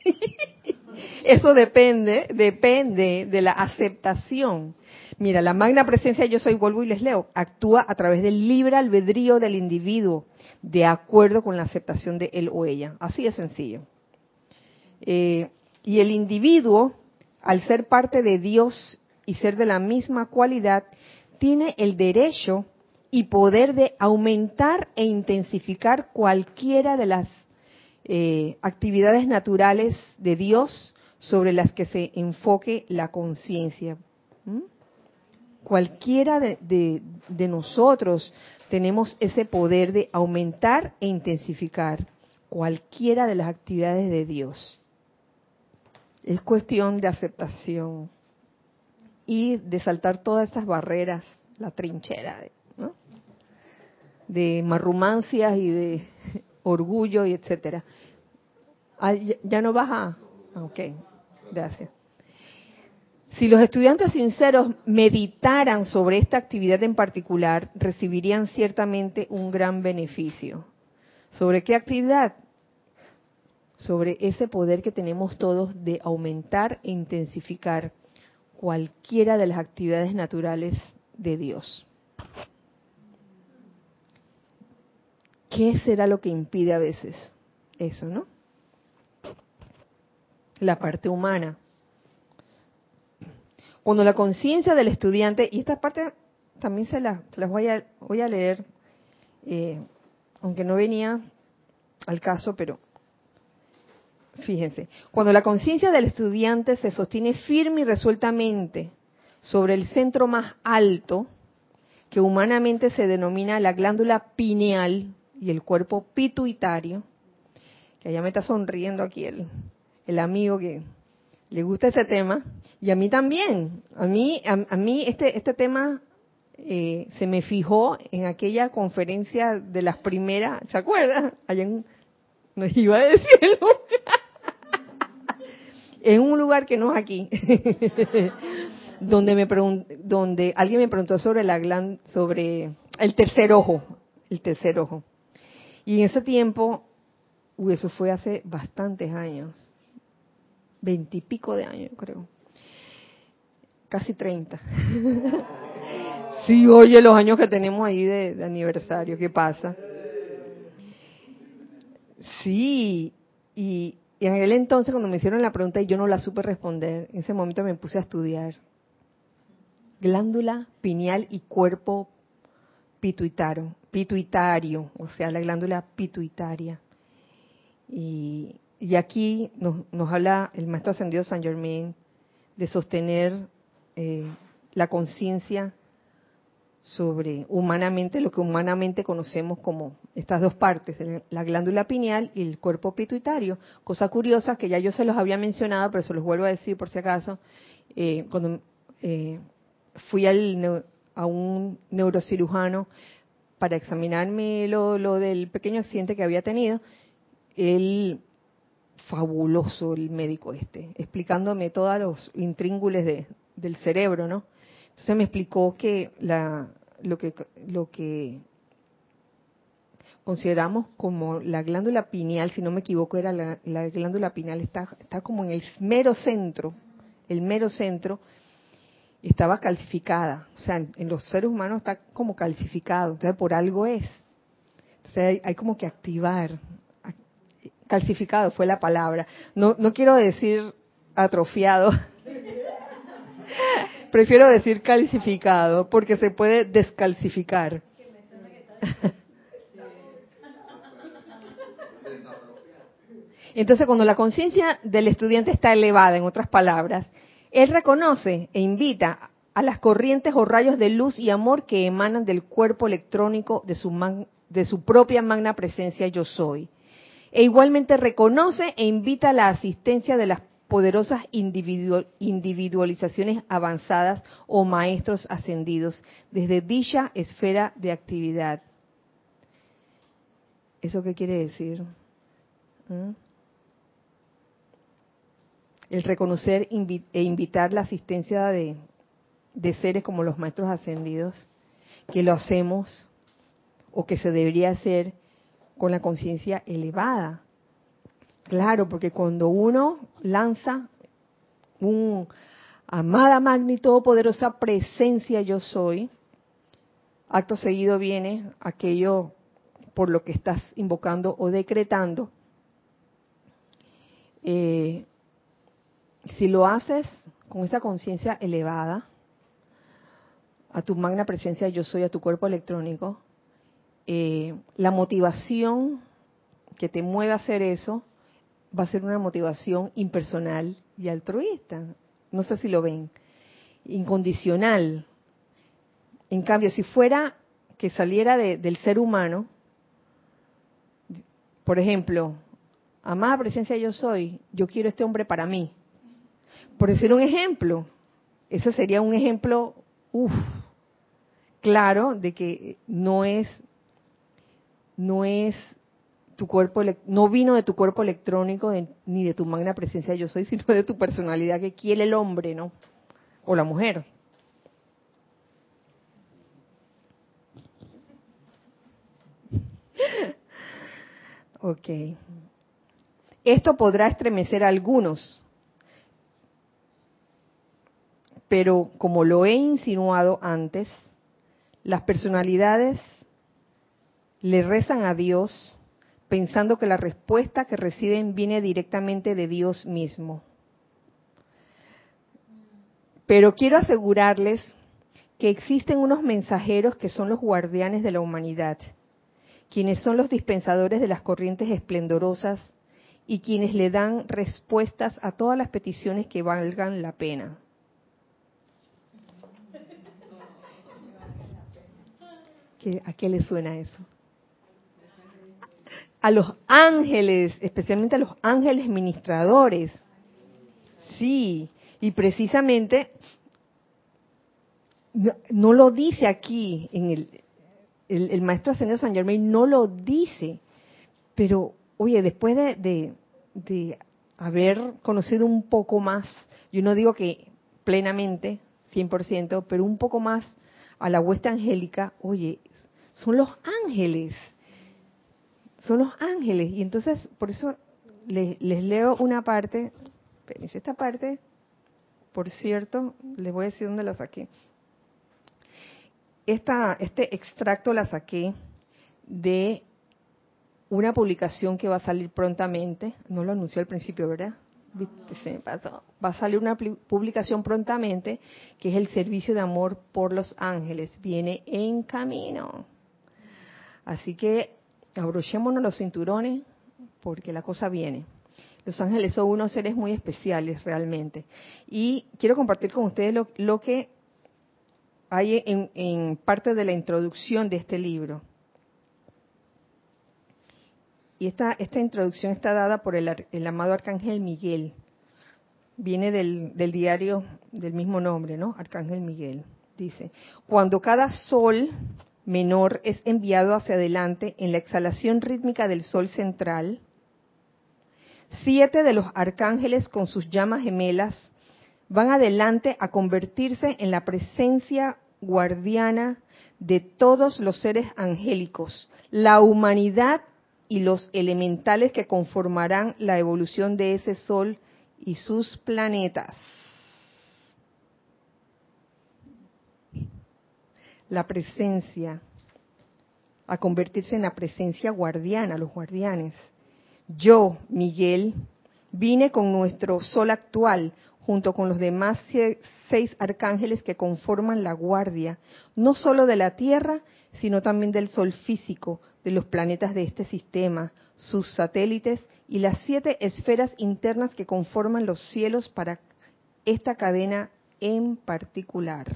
[SPEAKER 1] eso depende, depende de la aceptación. Mira, la magna presencia yo soy, vuelvo y les leo, actúa a través del libre albedrío del individuo, de acuerdo con la aceptación de él o ella. Así de sencillo. Eh, y el individuo, al ser parte de Dios y ser de la misma cualidad, tiene el derecho y poder de aumentar e intensificar cualquiera de las eh, actividades naturales de Dios sobre las que se enfoque la conciencia. Cualquiera de, de nosotros tenemos ese poder de aumentar e intensificar cualquiera de las actividades de Dios. Es cuestión de aceptación y de saltar todas esas barreras, la trinchera ¿no? de marrumancias y de orgullo y etcétera. Ah, ya no vas a... Ok, gracias. Si los estudiantes sinceros meditaran sobre esta actividad en particular, recibirían ciertamente un gran beneficio. ¿Sobre qué actividad? Sobre ese poder que tenemos todos de aumentar e intensificar cualquiera de las actividades naturales de Dios. ¿Qué será lo que impide a veces eso, no? La parte humana. Cuando la conciencia del estudiante, y esta parte también se, las voy a, voy a leer, eh, aunque no venía al caso, pero Fíjense, cuando la conciencia del estudiante se sostiene firme y resueltamente sobre el centro más alto, que humanamente se denomina la glándula pineal y el cuerpo pituitario, que allá me está sonriendo aquí el, el amigo que le gusta ese tema, y a mí también, a mí, a, mí este, este tema eh, se me fijó en aquella conferencia de las primeras, ¿se acuerdan? Allá en, iba a decirlo. en un lugar que no es aquí, donde me donde alguien me preguntó sobre la sobre el tercer ojo, el tercer ojo. Y en ese tiempo, uy, eso fue hace bastantes años, veintipico de años, creo, casi treinta. sí, oye, los años que tenemos ahí de, aniversario, ¿qué pasa? Sí, y, y en aquel entonces, cuando me hicieron la pregunta y yo no la supe responder, en ese momento me puse a estudiar glándula pineal y cuerpo pituitario, pituitario, o sea, la glándula pituitaria. Y, aquí nos, nos, habla el maestro ascendido San Germain de sostener eh, la conciencia sobre humanamente lo que humanamente conocemos como estas dos partes, la glándula pineal y el cuerpo pituitario. Cosa curiosa que ya yo se los había mencionado, pero se los vuelvo a decir por si acaso. Eh, cuando eh, fui al, a un neurocirujano para examinarme lo, lo del pequeño accidente que había tenido, él fabuloso el médico este, explicándome todos los intríngules de, del cerebro, ¿no? Entonces me explicó que la, lo que lo que consideramos como la glándula pineal, si no me equivoco, era la, glándula pineal, está, está como en el mero centro, el mero centro, estaba calcificada. O sea, en, los seres humanos está como calcificado, entonces por algo es. Entonces hay, hay, como que activar. Calcificado fue la palabra. No, no quiero decir atrofiado, Prefiero decir calcificado porque se puede descalcificar. Entonces, cuando la conciencia del estudiante está elevada, en otras palabras, él reconoce e invita a las corrientes o rayos de luz y amor que emanan del cuerpo electrónico de su, de su propia magna presencia yo soy. E igualmente reconoce e invita a la asistencia de las poderosas individualizaciones avanzadas o maestros ascendidos desde dicha esfera de actividad. ¿Eso qué quiere decir? ¿Mm? El reconocer e invitar la asistencia de, de seres como los maestros ascendidos, que lo hacemos o que se debería hacer con la conciencia elevada. Claro, porque cuando uno lanza un amada magni poderosa presencia yo soy, acto seguido viene aquello por lo que estás invocando o decretando. Eh, si lo haces con esa conciencia elevada, a tu magna presencia yo soy, a tu cuerpo electrónico, eh, la motivación que te mueve a hacer eso va a ser una motivación impersonal y altruista. No sé si lo ven. Incondicional. En cambio, si fuera que saliera del ser humano, por ejemplo, amada presencia yo soy, yo quiero este hombre para mí. Por decir un ejemplo, ese sería un ejemplo, uff, claro, de que no es no es tu cuerpo, no vino de tu cuerpo electrónico ni de tu magna presencia yo soy, sino de tu personalidad que quiere el hombre, ¿no? O la mujer. Ok. Esto podrá estremecer a algunos, pero como lo he insinuado antes, las personalidades le rezan a Dios pensando que la respuesta que reciben viene directamente de Dios mismo. Pero quiero asegurarles que existen unos mensajeros que son los guardianes de la humanidad, quienes son los dispensadores de las corrientes esplendorosas y quienes le dan respuestas a todas las peticiones que valgan la pena. ¿A qué le suena eso? A los ángeles, especialmente a los ángeles ministradores. Sí, y precisamente no, lo dice aquí en el, el, maestro ascendido San Germain no lo dice, pero oye, después de, de, haber conocido un poco más, yo no digo que plenamente, 100%, pero un poco más a la huesta angélica, oye, son los ángeles son los ángeles. Y entonces, por eso les, leo una parte, esta parte, por cierto, les voy a decir dónde la saqué. Esta, este extracto la saqué de una publicación que va a salir prontamente, no lo anunció al principio, ¿verdad? Va a salir una publicación prontamente que es el servicio de amor por los ángeles. Viene en camino. Así que abrochémonos los cinturones porque la cosa viene. Los ángeles son unos seres muy especiales realmente. Y quiero compartir con ustedes lo, que hay en, parte de la introducción de este libro. Y esta, introducción está dada por el, amado Arcángel Miguel. Viene del diario del mismo nombre, ¿no? Arcángel Miguel. Dice, cuando cada sol menor es enviado hacia adelante en la exhalación rítmica del sol central. Siete de los arcángeles con sus llamas gemelas van adelante a convertirse en la presencia guardiana de todos los seres angélicos, la humanidad y los elementales que conformarán la evolución de ese sol y sus planetas. La presencia, a convertirse en la presencia guardiana, los guardianes. Yo, Miguel, vine con nuestro sol actual, junto con los demás seis arcángeles que conforman la guardia, no solo de la Tierra, sino también del Sol físico, de los planetas de este sistema, sus satélites y las siete esferas internas que conforman los cielos para esta cadena en particular.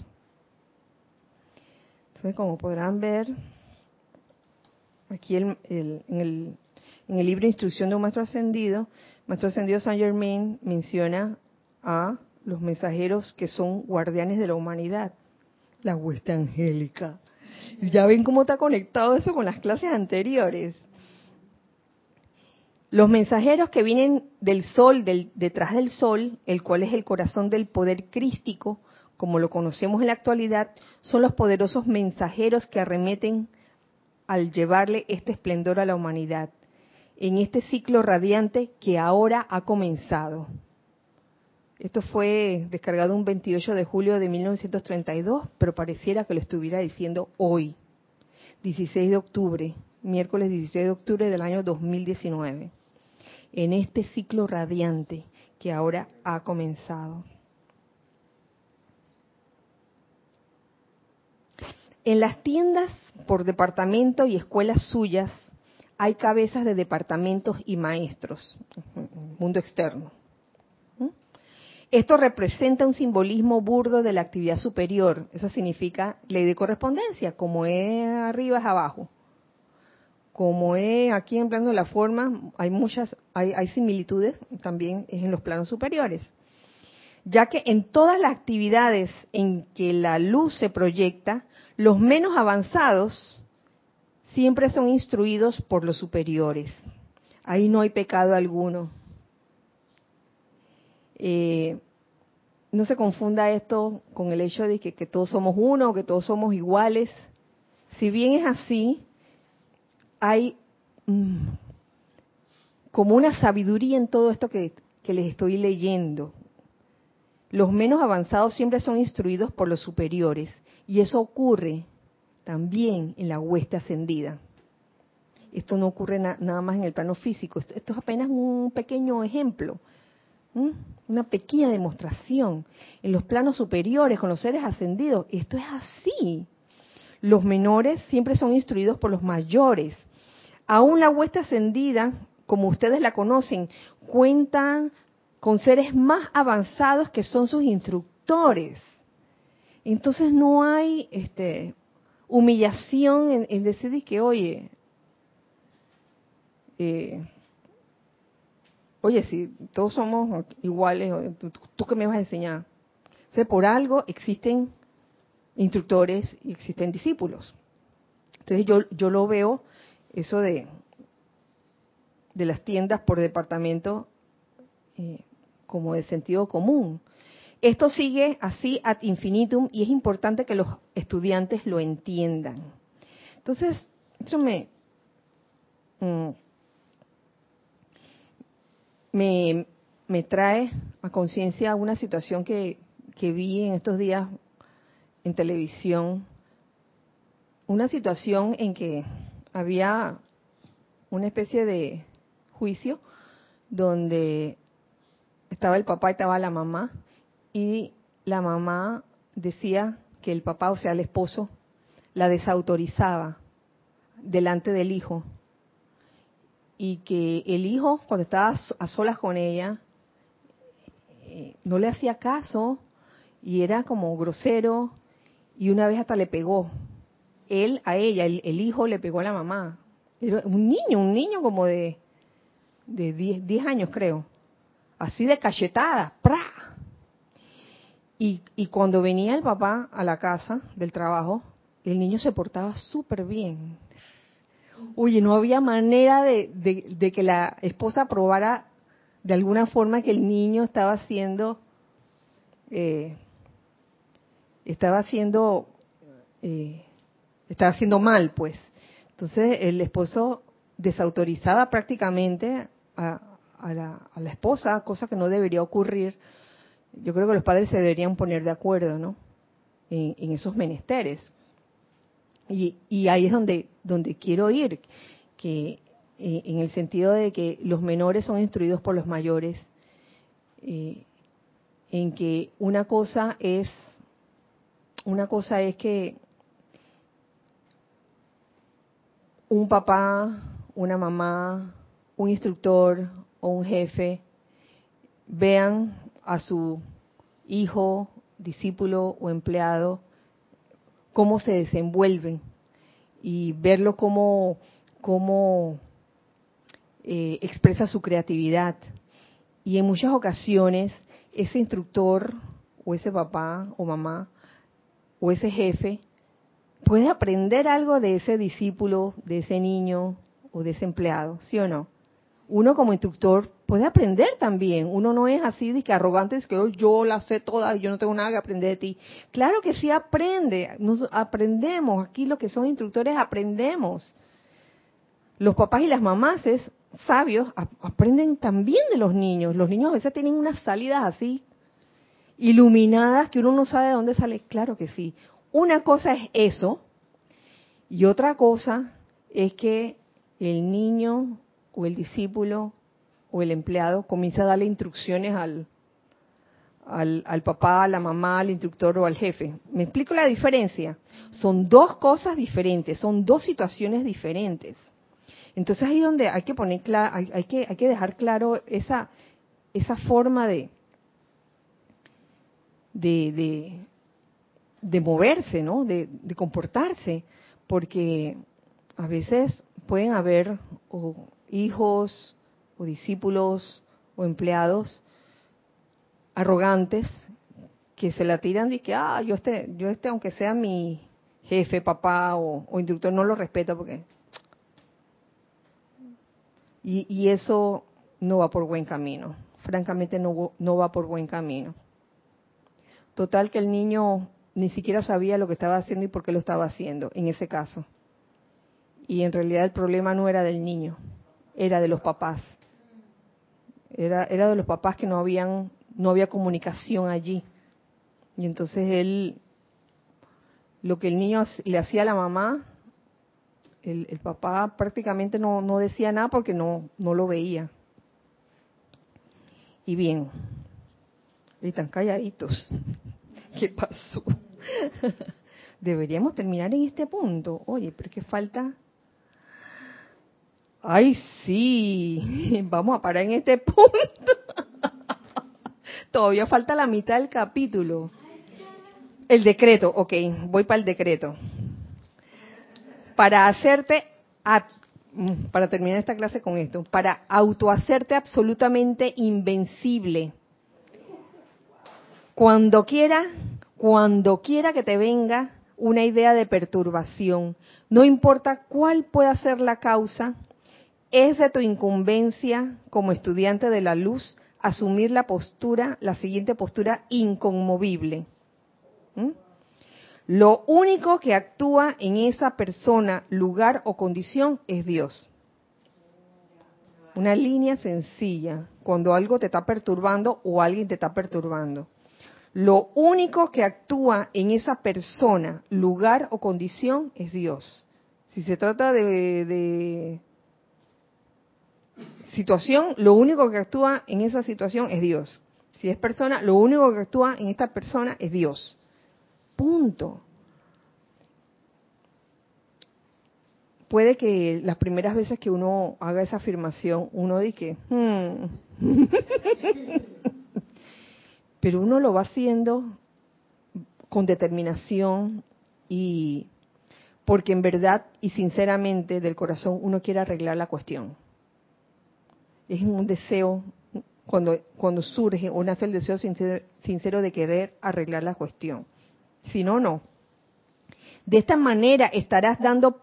[SPEAKER 1] Entonces, como podrán ver, aquí en, el, libro Instrucción de un Maestro Ascendido, Maestro Ascendido Saint Germain menciona a los mensajeros que son guardianes de la humanidad, la hueste angélica. Ya ven cómo está conectado eso con las clases anteriores. Los mensajeros que vienen del sol, del, detrás del sol, el cual es el corazón del poder crístico, como lo conocemos en la actualidad, son los poderosos mensajeros que arremeten al llevarle este esplendor a la humanidad, en este ciclo radiante que ahora ha comenzado. Esto fue descargado un 28 de julio de 1932, pero pareciera que lo estuviera diciendo hoy, 16 de octubre, miércoles 16 de octubre del año 2019, en este ciclo radiante que ahora ha comenzado. En las tiendas por departamento y escuelas suyas hay cabezas de departamentos y maestros, mundo externo. Esto representa un simbolismo burdo de la actividad superior. Eso significa ley de correspondencia, como es arriba es abajo. Como es aquí en plano de la forma, hay muchas, hay, hay similitudes también en los planos superiores. Ya que en todas las actividades en que la luz se proyecta, los menos avanzados siempre son instruidos por los superiores. Ahí no hay pecado alguno. Eh, no se confunda esto con el hecho de que, todos somos uno, que todos somos iguales. Si bien es así, hay mm, como una sabiduría en todo esto que, que les estoy leyendo. Los menos avanzados siempre son instruidos por los superiores y eso ocurre también en la hueste ascendida. Esto no ocurre nada más en el plano físico, esto es apenas un pequeño ejemplo una pequeña demostración. En los planos superiores, con los seres ascendidos, esto es así. Los menores siempre son instruidos por los mayores. Aún la huesta ascendida, como ustedes la conocen, cuenta con seres más avanzados que son sus instructores. Entonces no hay este, humillación en, decir que, oye, eh, oye, si todos somos iguales, ¿tú, qué me vas a enseñar? O por algo existen instructores y existen discípulos. Entonces yo, yo lo veo, eso de, de las tiendas por departamento, eh, como de sentido común. Esto sigue así ad infinitum y es importante que los estudiantes lo entiendan. Entonces, eso me, mm, me, trae a conciencia una situación que, que vi en estos días en televisión, una situación en que había una especie de juicio donde estaba el papá y estaba la mamá y la mamá decía que el papá, o sea, el esposo, la desautorizaba delante del hijo y que el hijo, cuando estaba a solas con ella, eh, no le hacía caso y era como grosero y una vez hasta le pegó. Él a ella, el, hijo le pegó a la mamá. Era un niño, un niño como de, de 10, años creo. Así de cachetada, ¡pra! Y, y cuando venía el papá a la casa del trabajo, el niño se portaba súper bien, Oye, no había manera de, que la esposa probara de alguna forma que el niño estaba haciendo, eh, estaba haciendo, eh, estaba haciendo mal, pues. Entonces el esposo desautorizaba prácticamente a, la, esposa, cosa que no debería ocurrir. Yo creo que los padres se deberían poner de acuerdo, ¿no? en esos menesteres. Y, ahí es donde, donde quiero ir, que eh, en el sentido de que los menores son instruidos por los mayores, eh, en que una cosa es, una cosa es que un papá, una mamá, un instructor o un jefe vean a su hijo, discípulo o empleado cómo se desenvuelve y verlo cómo, cómo eh, expresa su creatividad. Y en muchas ocasiones ese instructor o ese papá o mamá o ese jefe puede aprender algo de ese discípulo, de ese niño o de ese empleado, ¿sí o no? Uno como instructor puede aprender también. Uno no es así de que arrogante, es que yo la sé toda y yo no tengo nada que aprender de ti. Claro que sí aprende, nos aprendemos. Aquí lo que son instructores aprendemos. Los papás y las mamás es sabios aprenden también de los niños. Los niños a veces tienen unas salidas así iluminadas que uno no sabe de dónde sale. Claro que sí. Una cosa es eso y otra cosa es que el niño o el discípulo o el empleado comienza a darle instrucciones al, al, papá, a la mamá, al instructor o al jefe. ¿Me explico la diferencia? Son dos cosas diferentes, son dos situaciones diferentes. Entonces ahí donde hay que poner hay, hay, que hay que dejar claro esa esa forma de de, de, moverse, ¿no? De, de, comportarse, porque a veces pueden haber hijos o discípulos o empleados arrogantes que se la tiran y que, ah, yo este, yo este, aunque sea mi jefe, papá o, instructor, no lo respeto porque... Y, y, eso no va por buen camino. Francamente no, no va por buen camino. Total que el niño ni siquiera sabía lo que estaba haciendo y por qué lo estaba haciendo, en ese caso. Y en realidad el problema no era del niño, era de los papás. Era, era de los papás que no habían, no había comunicación allí. Y entonces él, lo que el niño le hacía a la mamá, el, papá prácticamente no, no decía nada porque no, no lo veía. Y bien, y están calladitos. ¿Qué pasó? Deberíamos terminar en este punto. Oye, pero qué falta Ay, sí, vamos a parar en este punto. Todavía falta la mitad del capítulo. El decreto, ok, voy para el decreto. Para hacerte, mm, para terminar esta clase con esto, para autohacerte absolutamente invencible. Cuando quiera, cuando quiera que te venga una idea de perturbación, no importa cuál pueda ser la causa, es de tu incumbencia como estudiante de la luz asumir la postura, la siguiente postura inconmovible. ¿Mm? Lo único que actúa en esa persona, lugar o condición es Dios. Una línea sencilla, cuando algo te está perturbando o alguien te está perturbando. Lo único que actúa en esa persona, lugar o condición es Dios. Si se trata de, situación, lo único que actúa en esa situación es Dios. Si es persona, lo único que actúa en esta persona es Dios. Punto. Puede que las primeras veces que uno haga esa afirmación, uno dice, hmm. pero uno lo va haciendo con determinación y porque en verdad y sinceramente del corazón uno quiere arreglar la cuestión es un deseo, cuando, surge o nace el deseo sincero, de querer arreglar la cuestión. Si no, no. De esta manera estarás dando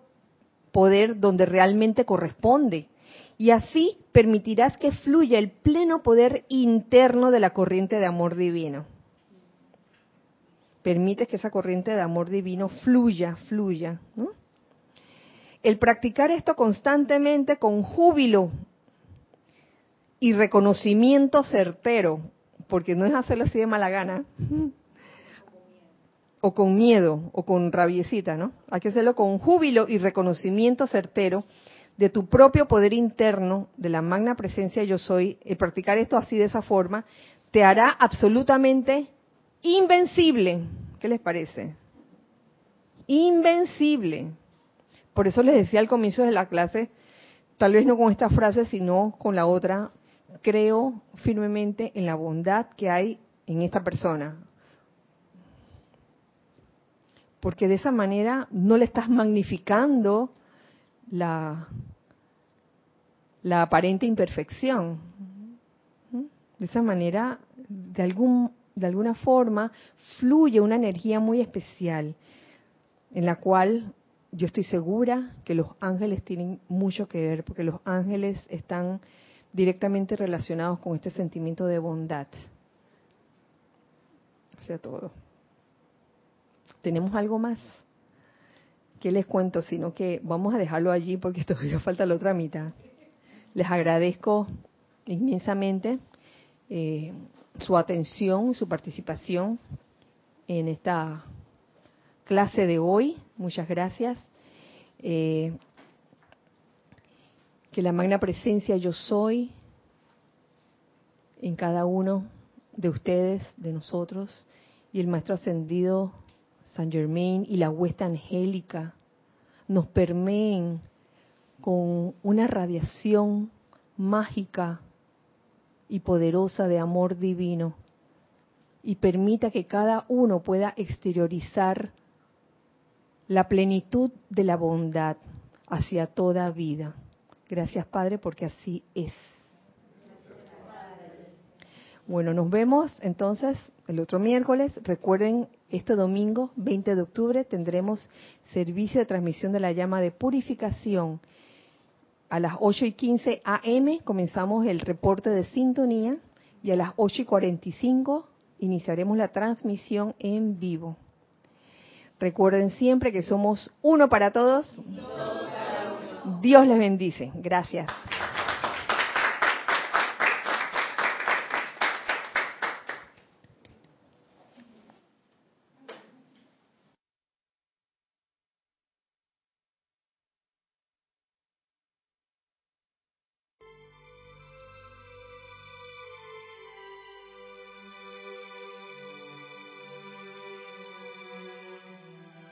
[SPEAKER 1] poder donde realmente corresponde. Y así permitirás que fluya el pleno poder interno de la corriente de amor divino. Permites que esa corriente de amor divino fluya, fluya. El practicar esto constantemente con júbilo y reconocimiento certero, porque no es hacerlo así de mala gana, o con miedo, o con rabiecita, ¿no? Hay que hacerlo con júbilo y reconocimiento certero de tu propio poder interno, de la magna presencia yo soy, el practicar esto así de esa forma, te hará absolutamente invencible. ¿Qué les parece? Invencible. Por eso les decía al comienzo de la clase, tal vez no con esta frase, sino con la otra, creo firmemente en la bondad que hay en esta persona. Porque de esa manera no le estás magnificando la, aparente imperfección. De esa manera, de, algún, de alguna forma, fluye una energía muy especial en la cual yo estoy segura que los ángeles tienen mucho que ver, porque los ángeles están directamente relacionados con este sentimiento de bondad. Hacia todo. ¿Tenemos algo más? ¿Qué les cuento? Sino que vamos a dejarlo allí porque todavía falta la otra mitad. Les agradezco inmensamente eh, su atención, su participación en esta clase de hoy. Muchas gracias. Eh, que la magna presencia yo soy en cada uno de ustedes, de nosotros, y el Maestro Ascendido San Germain y la huesta angélica nos permeen con una radiación mágica y poderosa de amor divino y permita que cada uno pueda exteriorizar la plenitud de la bondad hacia toda vida. Gracias Padre porque así es. Bueno, nos vemos entonces el otro miércoles. Recuerden, este domingo, 20 de octubre, tendremos servicio de transmisión de la llama de purificación. A las 8 y 15 AM comenzamos el reporte de sintonía y a las 8 y 45 iniciaremos la transmisión en vivo. Recuerden siempre que somos uno para todos. Dios les bendice. Gracias.